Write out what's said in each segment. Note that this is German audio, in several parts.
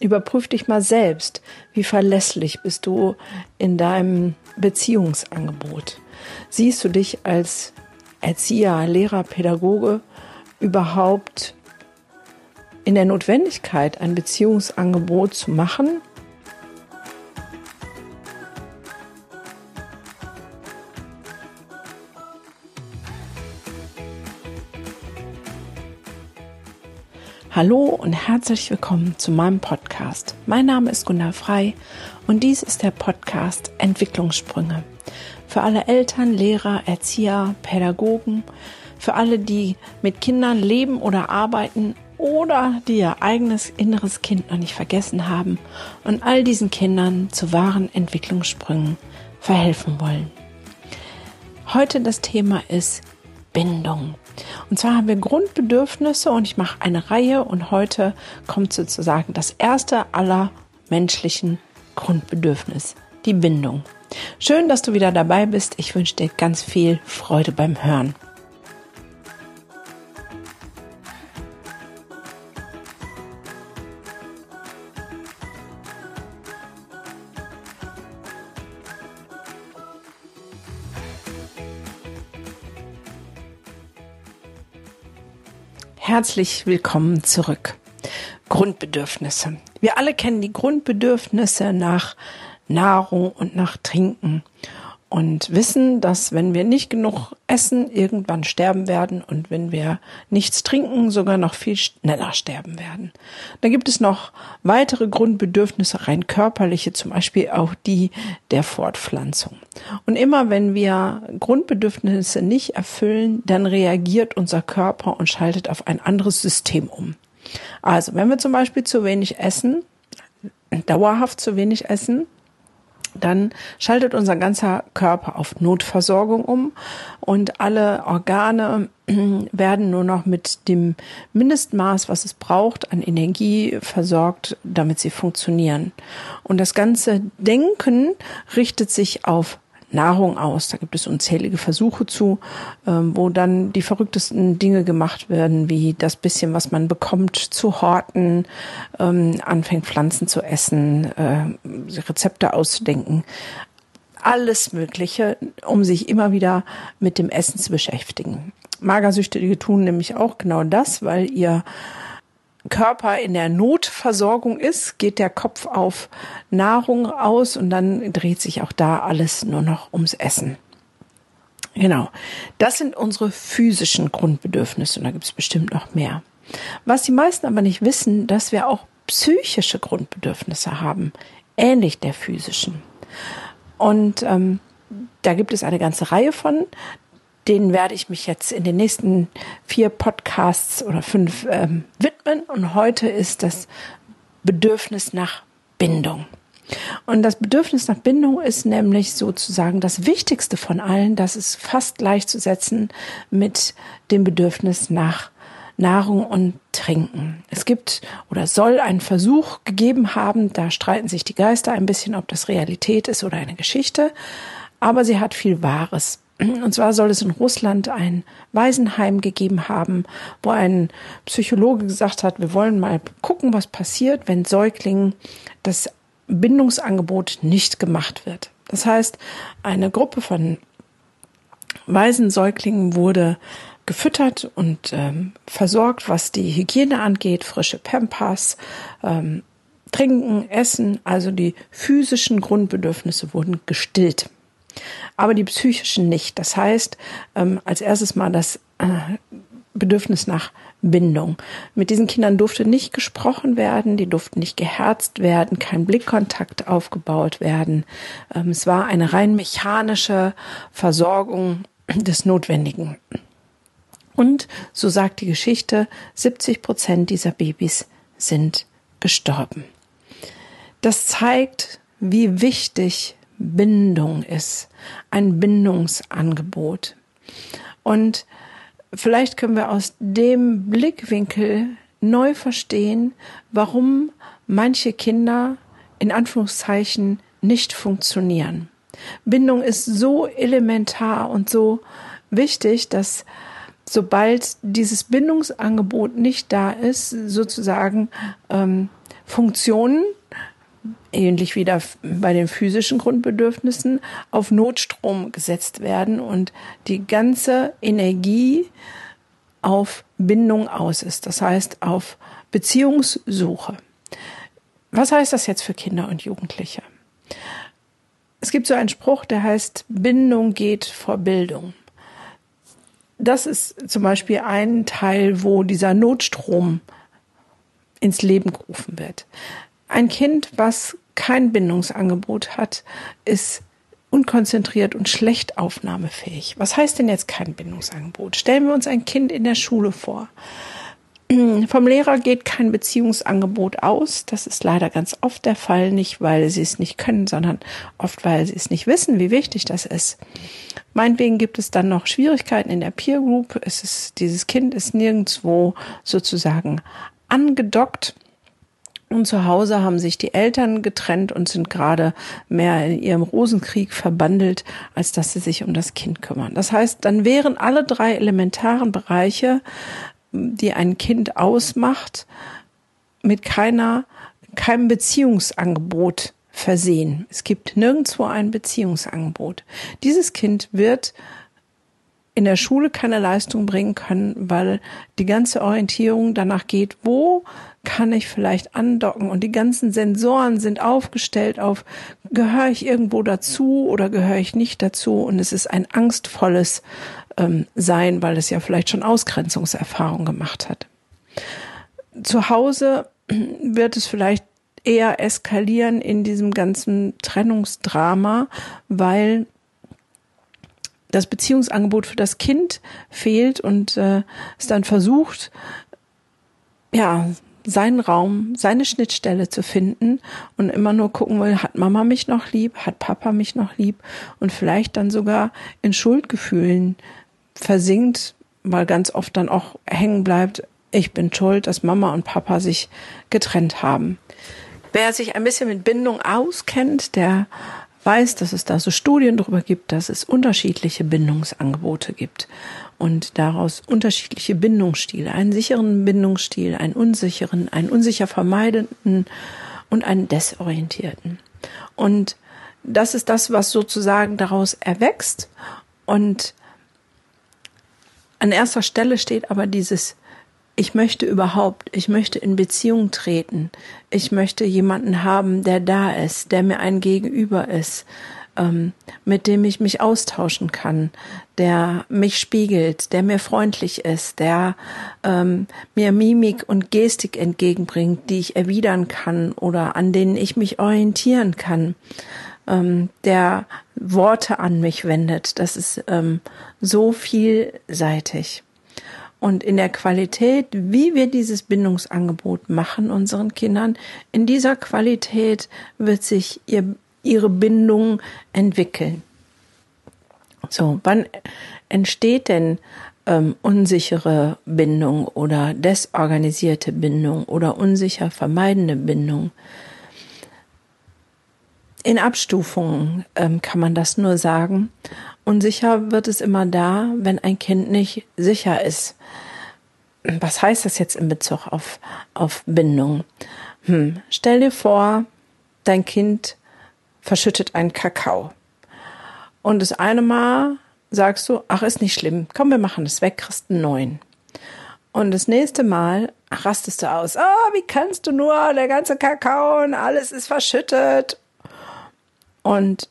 Überprüf dich mal selbst, wie verlässlich bist du in deinem Beziehungsangebot. Siehst du dich als Erzieher, Lehrer, Pädagoge überhaupt in der Notwendigkeit, ein Beziehungsangebot zu machen? Hallo und herzlich willkommen zu meinem Podcast. Mein Name ist Gunnar Frei und dies ist der Podcast Entwicklungssprünge. Für alle Eltern, Lehrer, Erzieher, Pädagogen, für alle, die mit Kindern leben oder arbeiten oder die ihr eigenes inneres Kind noch nicht vergessen haben und all diesen Kindern zu wahren Entwicklungssprüngen verhelfen wollen. Heute das Thema ist Bindung. Und zwar haben wir Grundbedürfnisse und ich mache eine Reihe und heute kommt sozusagen das erste aller menschlichen Grundbedürfnis, die Bindung. Schön, dass du wieder dabei bist. Ich wünsche dir ganz viel Freude beim Hören. Herzlich willkommen zurück. Grundbedürfnisse. Wir alle kennen die Grundbedürfnisse nach Nahrung und nach Trinken und wissen, dass wenn wir nicht genug essen, irgendwann sterben werden und wenn wir nichts trinken, sogar noch viel schneller sterben werden. Dann gibt es noch weitere Grundbedürfnisse, rein körperliche, zum Beispiel auch die der Fortpflanzung. Und immer wenn wir Grundbedürfnisse nicht erfüllen, dann reagiert unser Körper und schaltet auf ein anderes System um. Also, wenn wir zum Beispiel zu wenig essen, dauerhaft zu wenig essen, dann schaltet unser ganzer Körper auf Notversorgung um und alle Organe werden nur noch mit dem Mindestmaß, was es braucht, an Energie versorgt, damit sie funktionieren. Und das ganze Denken richtet sich auf Nahrung aus. Da gibt es unzählige Versuche zu, ähm, wo dann die verrücktesten Dinge gemacht werden, wie das bisschen, was man bekommt, zu horten, ähm, anfängt Pflanzen zu essen, äh, Rezepte auszudenken. Alles Mögliche, um sich immer wieder mit dem Essen zu beschäftigen. Magersüchtige tun nämlich auch genau das, weil ihr Körper in der Notversorgung ist, geht der Kopf auf Nahrung aus und dann dreht sich auch da alles nur noch ums Essen. Genau. Das sind unsere physischen Grundbedürfnisse und da gibt es bestimmt noch mehr. Was die meisten aber nicht wissen, dass wir auch psychische Grundbedürfnisse haben, ähnlich der physischen. Und ähm, da gibt es eine ganze Reihe von denen werde ich mich jetzt in den nächsten vier Podcasts oder fünf ähm, widmen. Und heute ist das Bedürfnis nach Bindung. Und das Bedürfnis nach Bindung ist nämlich sozusagen das Wichtigste von allen. Das ist fast gleichzusetzen mit dem Bedürfnis nach Nahrung und Trinken. Es gibt oder soll einen Versuch gegeben haben, da streiten sich die Geister ein bisschen, ob das Realität ist oder eine Geschichte, aber sie hat viel Wahres. Und zwar soll es in Russland ein Waisenheim gegeben haben, wo ein Psychologe gesagt hat, wir wollen mal gucken, was passiert, wenn Säuglingen das Bindungsangebot nicht gemacht wird. Das heißt, eine Gruppe von Waisensäuglingen wurde gefüttert und ähm, versorgt, was die Hygiene angeht, frische Pampers, ähm, Trinken, Essen, also die physischen Grundbedürfnisse wurden gestillt aber die psychischen nicht. Das heißt, ähm, als erstes mal das äh, Bedürfnis nach Bindung. Mit diesen Kindern durfte nicht gesprochen werden, die durften nicht geherzt werden, kein Blickkontakt aufgebaut werden. Ähm, es war eine rein mechanische Versorgung des Notwendigen. Und so sagt die Geschichte, 70 Prozent dieser Babys sind gestorben. Das zeigt, wie wichtig Bindung ist, ein Bindungsangebot. Und vielleicht können wir aus dem Blickwinkel neu verstehen, warum manche Kinder in Anführungszeichen nicht funktionieren. Bindung ist so elementar und so wichtig, dass sobald dieses Bindungsangebot nicht da ist, sozusagen ähm, Funktionen, ähnlich wie bei den physischen Grundbedürfnissen, auf Notstrom gesetzt werden und die ganze Energie auf Bindung aus ist. Das heißt, auf Beziehungssuche. Was heißt das jetzt für Kinder und Jugendliche? Es gibt so einen Spruch, der heißt, Bindung geht vor Bildung. Das ist zum Beispiel ein Teil, wo dieser Notstrom ins Leben gerufen wird. Ein Kind, was kein Bindungsangebot hat, ist unkonzentriert und schlecht aufnahmefähig. Was heißt denn jetzt kein Bindungsangebot? Stellen wir uns ein Kind in der Schule vor. Vom Lehrer geht kein Beziehungsangebot aus. Das ist leider ganz oft der Fall, nicht weil sie es nicht können, sondern oft weil sie es nicht wissen, wie wichtig das ist. Meinetwegen gibt es dann noch Schwierigkeiten in der Peer Group. Es ist, dieses Kind ist nirgendwo sozusagen angedockt. Und zu Hause haben sich die Eltern getrennt und sind gerade mehr in ihrem Rosenkrieg verbandelt, als dass sie sich um das Kind kümmern. Das heißt, dann wären alle drei elementaren Bereiche die ein Kind ausmacht, mit keiner, keinem Beziehungsangebot versehen. Es gibt nirgendwo ein Beziehungsangebot. Dieses Kind wird in der Schule keine Leistung bringen können, weil die ganze Orientierung danach geht, wo kann ich vielleicht andocken und die ganzen Sensoren sind aufgestellt auf, gehöre ich irgendwo dazu oder gehöre ich nicht dazu und es ist ein angstvolles ähm, sein, weil es ja vielleicht schon Ausgrenzungserfahrung gemacht hat. Zu Hause wird es vielleicht eher eskalieren in diesem ganzen Trennungsdrama, weil das Beziehungsangebot für das Kind fehlt und äh, es dann versucht, ja, seinen Raum, seine Schnittstelle zu finden und immer nur gucken will, hat Mama mich noch lieb, hat Papa mich noch lieb und vielleicht dann sogar in Schuldgefühlen versinkt, weil ganz oft dann auch hängen bleibt, ich bin schuld, dass Mama und Papa sich getrennt haben. Wer sich ein bisschen mit Bindung auskennt, der weiß, dass es da so Studien darüber gibt, dass es unterschiedliche Bindungsangebote gibt und daraus unterschiedliche Bindungsstile, einen sicheren Bindungsstil, einen unsicheren, einen unsicher vermeidenden und einen desorientierten. Und das ist das, was sozusagen daraus erwächst und an erster Stelle steht aber dieses ich möchte überhaupt, ich möchte in Beziehung treten. Ich möchte jemanden haben, der da ist, der mir ein Gegenüber ist, ähm, mit dem ich mich austauschen kann, der mich spiegelt, der mir freundlich ist, der ähm, mir Mimik und Gestik entgegenbringt, die ich erwidern kann oder an denen ich mich orientieren kann ähm, der Worte an mich wendet. Das ist ähm, so vielseitig. Und in der Qualität, wie wir dieses Bindungsangebot machen unseren Kindern, in dieser Qualität wird sich ihr, ihre Bindung entwickeln. So, wann entsteht denn ähm, unsichere Bindung oder desorganisierte Bindung oder unsicher vermeidende Bindung? In Abstufungen ähm, kann man das nur sagen. Unsicher wird es immer da, wenn ein Kind nicht sicher ist. Was heißt das jetzt in Bezug auf, auf Bindung? Hm, stell dir vor, dein Kind verschüttet einen Kakao. Und das eine Mal sagst du, ach, ist nicht schlimm, komm, wir machen das weg, kriegst einen neuen. Und das nächste Mal rastest du aus, oh, wie kannst du nur, der ganze Kakao und alles ist verschüttet und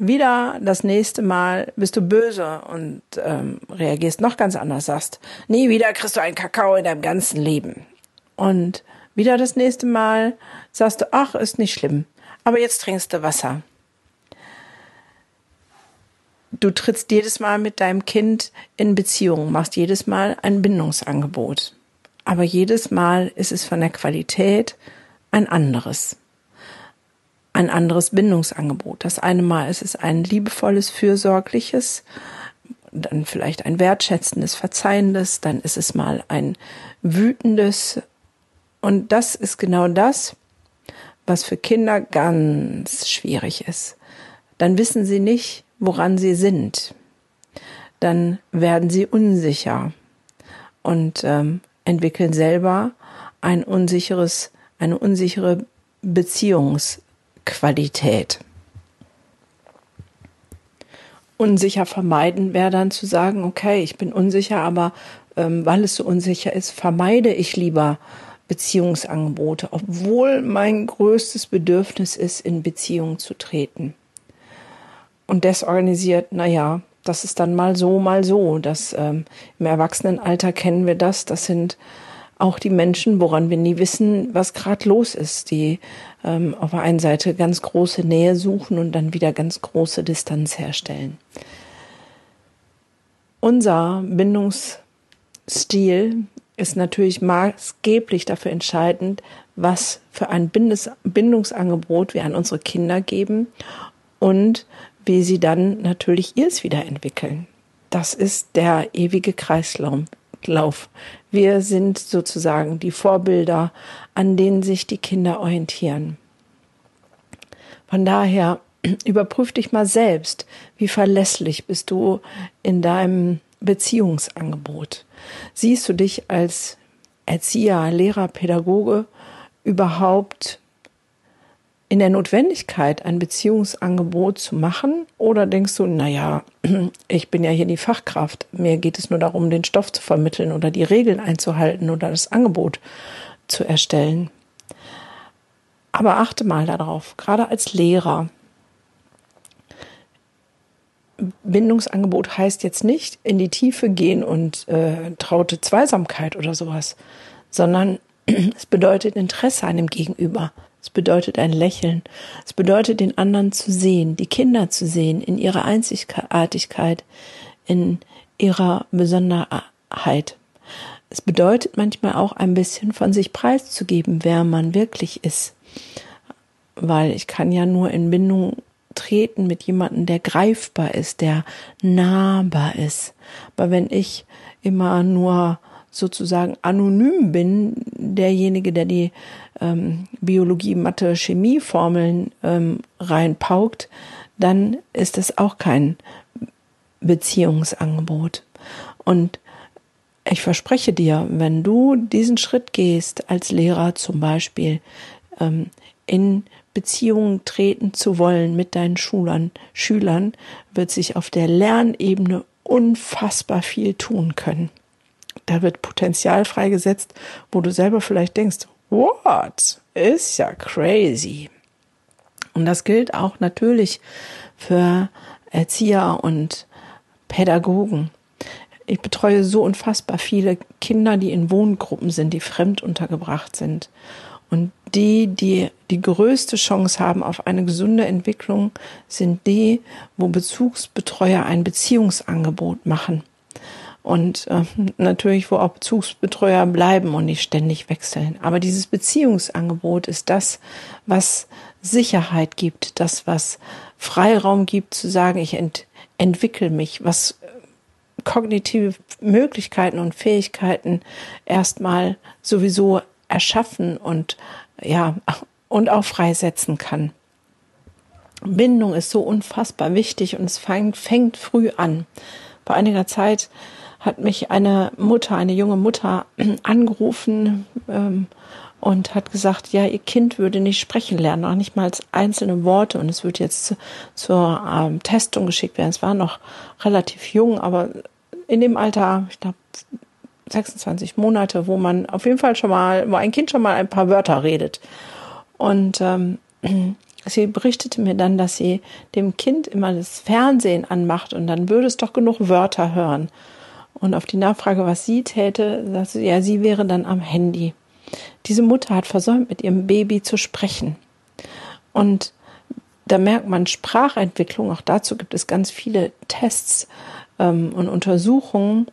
wieder das nächste Mal bist du böse und ähm, reagierst noch ganz anders, sagst, nie wieder kriegst du einen Kakao in deinem ganzen Leben. Und wieder das nächste Mal sagst du, ach, ist nicht schlimm, aber jetzt trinkst du Wasser. Du trittst jedes Mal mit deinem Kind in Beziehung, machst jedes Mal ein Bindungsangebot. Aber jedes Mal ist es von der Qualität ein anderes ein anderes Bindungsangebot. Das eine Mal ist es ein liebevolles, fürsorgliches, dann vielleicht ein wertschätzendes, verzeihendes, dann ist es mal ein wütendes. Und das ist genau das, was für Kinder ganz schwierig ist. Dann wissen sie nicht, woran sie sind. Dann werden sie unsicher und ähm, entwickeln selber ein unsicheres eine unsichere Beziehungsqualität. Unsicher vermeiden wäre dann zu sagen, okay, ich bin unsicher, aber ähm, weil es so unsicher ist, vermeide ich lieber Beziehungsangebote, obwohl mein größtes Bedürfnis ist, in Beziehung zu treten. Und desorganisiert, naja, das ist dann mal so, mal so. Das, ähm, Im Erwachsenenalter kennen wir das. Das sind auch die Menschen, woran wir nie wissen, was gerade los ist, die ähm, auf der einen Seite ganz große Nähe suchen und dann wieder ganz große Distanz herstellen. Unser Bindungsstil ist natürlich maßgeblich dafür entscheidend, was für ein Bindes Bindungsangebot wir an unsere Kinder geben und wie sie dann natürlich ihrs wieder entwickeln. Das ist der ewige Kreislauf. Wir sind sozusagen die Vorbilder, an denen sich die Kinder orientieren. Von daher überprüf dich mal selbst, wie verlässlich bist du in deinem Beziehungsangebot. Siehst du dich als Erzieher, Lehrer, Pädagoge überhaupt in der Notwendigkeit, ein Beziehungsangebot zu machen? Oder denkst du, naja, ich bin ja hier die Fachkraft, mir geht es nur darum, den Stoff zu vermitteln oder die Regeln einzuhalten oder das Angebot zu erstellen? Aber achte mal darauf, gerade als Lehrer, Bindungsangebot heißt jetzt nicht in die Tiefe gehen und äh, traute Zweisamkeit oder sowas, sondern es bedeutet Interesse an dem Gegenüber. Es bedeutet ein Lächeln. Es bedeutet den anderen zu sehen, die Kinder zu sehen in ihrer Einzigartigkeit, in ihrer Besonderheit. Es bedeutet manchmal auch ein bisschen von sich preiszugeben, wer man wirklich ist. Weil ich kann ja nur in Bindung treten mit jemandem, der greifbar ist, der nahbar ist. Aber wenn ich immer nur sozusagen anonym bin, derjenige, der die ähm, Biologie, Mathe, Chemie-Formeln ähm, reinpaukt, dann ist es auch kein Beziehungsangebot. Und ich verspreche dir, wenn du diesen Schritt gehst, als Lehrer zum Beispiel, ähm, in Beziehungen treten zu wollen mit deinen Schülern, Schülern, wird sich auf der Lernebene unfassbar viel tun können. Da wird Potenzial freigesetzt, wo du selber vielleicht denkst, what? Ist ja crazy. Und das gilt auch natürlich für Erzieher und Pädagogen. Ich betreue so unfassbar viele Kinder, die in Wohngruppen sind, die fremd untergebracht sind. Und die, die die größte Chance haben auf eine gesunde Entwicklung, sind die, wo Bezugsbetreuer ein Beziehungsangebot machen. Und äh, natürlich, wo auch Bezugsbetreuer bleiben und nicht ständig wechseln. Aber dieses Beziehungsangebot ist das, was Sicherheit gibt, das, was Freiraum gibt, zu sagen, ich ent entwickle mich, was äh, kognitive Möglichkeiten und Fähigkeiten erstmal sowieso erschaffen und ja, und auch freisetzen kann. Bindung ist so unfassbar wichtig und es fängt, fängt früh an. Vor einiger Zeit hat mich eine Mutter, eine junge Mutter angerufen ähm, und hat gesagt, ja, ihr Kind würde nicht sprechen lernen, auch nicht mal einzelne Worte und es wird jetzt zu, zur ähm, Testung geschickt werden. Es war noch relativ jung, aber in dem Alter, ich glaube, 26 Monate, wo man auf jeden Fall schon mal, wo ein Kind schon mal ein paar Wörter redet. Und ähm, sie berichtete mir dann, dass sie dem Kind immer das Fernsehen anmacht und dann würde es doch genug Wörter hören. Und auf die Nachfrage, was sie täte, sagte sie, ja, sie wäre dann am Handy. Diese Mutter hat versäumt, mit ihrem Baby zu sprechen. Und da merkt man Sprachentwicklung, auch dazu gibt es ganz viele Tests ähm, und Untersuchungen,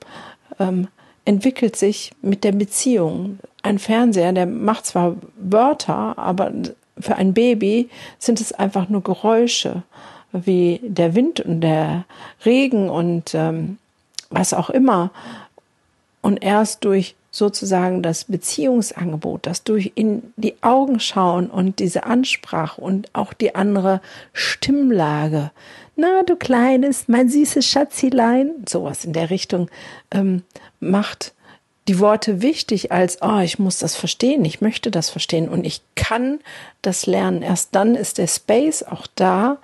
ähm, entwickelt sich mit der Beziehung. Ein Fernseher, der macht zwar Wörter, aber für ein Baby sind es einfach nur Geräusche, wie der Wind und der Regen und ähm, was auch immer. Und erst durch sozusagen das Beziehungsangebot, das durch in die Augen schauen und diese Ansprache und auch die andere Stimmlage, na du kleines, mein süßes Schatzilein, sowas in der Richtung, ähm, macht die Worte wichtig als, oh, ich muss das verstehen, ich möchte das verstehen und ich kann das lernen. Erst dann ist der Space auch da,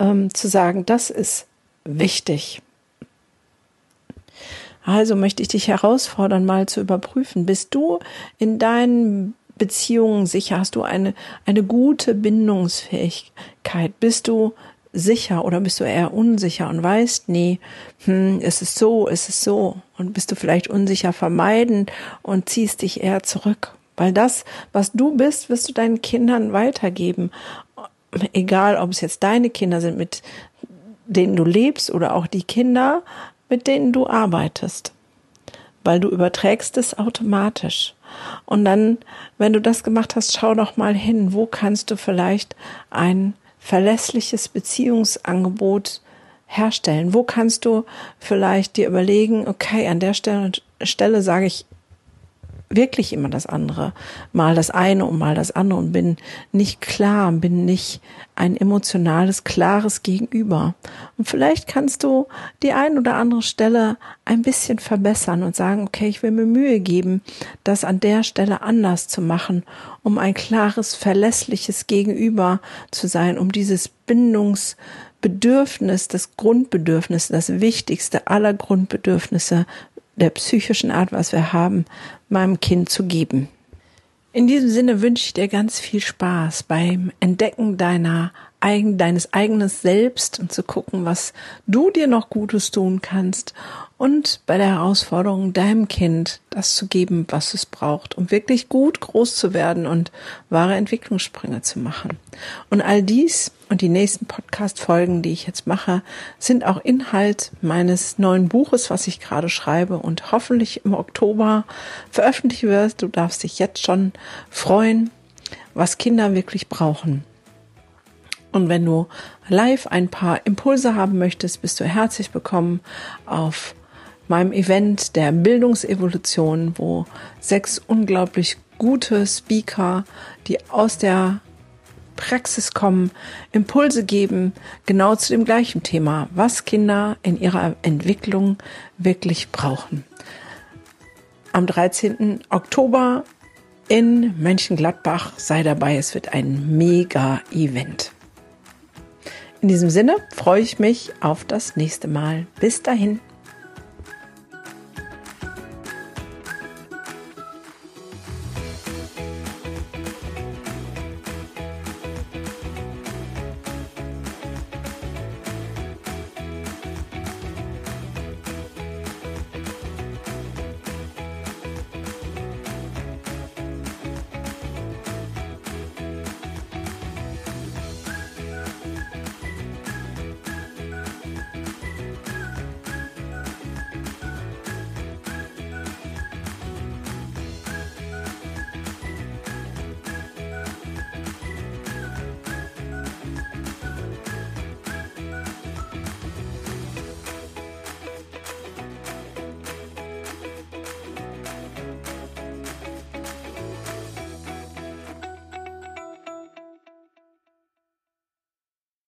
ähm, zu sagen, das ist wichtig. Also möchte ich dich herausfordern, mal zu überprüfen, bist du in deinen Beziehungen sicher? Hast du eine, eine gute Bindungsfähigkeit? Bist du sicher oder bist du eher unsicher und weißt, nee, hm, ist es so, ist es so und bist du vielleicht unsicher vermeiden und ziehst dich eher zurück, weil das, was du bist, wirst du deinen Kindern weitergeben, egal ob es jetzt deine Kinder sind, mit denen du lebst oder auch die Kinder, mit denen du arbeitest, weil du überträgst es automatisch. Und dann, wenn du das gemacht hast, schau doch mal hin, wo kannst du vielleicht ein verlässliches Beziehungsangebot herstellen? Wo kannst du vielleicht dir überlegen, okay, an der Stelle, Stelle sage ich wirklich immer das andere, mal das eine und mal das andere und bin nicht klar, bin nicht ein emotionales, klares Gegenüber. Und vielleicht kannst du die ein oder andere Stelle ein bisschen verbessern und sagen, okay, ich will mir Mühe geben, das an der Stelle anders zu machen, um ein klares, verlässliches Gegenüber zu sein, um dieses Bindungsbedürfnis, das Grundbedürfnis, das wichtigste aller Grundbedürfnisse der psychischen Art, was wir haben, meinem Kind zu geben. In diesem Sinne wünsche ich dir ganz viel Spaß beim Entdecken deiner eigen, deines eigenen Selbst und zu gucken, was du dir noch Gutes tun kannst und bei der Herausforderung deinem Kind das zu geben, was es braucht, um wirklich gut groß zu werden und wahre Entwicklungssprünge zu machen. Und all dies und die nächsten Podcast-Folgen, die ich jetzt mache, sind auch Inhalt meines neuen Buches, was ich gerade schreibe und hoffentlich im Oktober veröffentlichen wird. Du darfst dich jetzt schon freuen, was Kinder wirklich brauchen. Und wenn du live ein paar Impulse haben möchtest, bist du herzlich willkommen auf meinem Event der Bildungsevolution, wo sechs unglaublich gute Speaker, die aus der Praxis kommen, Impulse geben, genau zu dem gleichen Thema, was Kinder in ihrer Entwicklung wirklich brauchen. Am 13. Oktober in Mönchengladbach sei dabei, es wird ein Mega-Event. In diesem Sinne freue ich mich auf das nächste Mal. Bis dahin.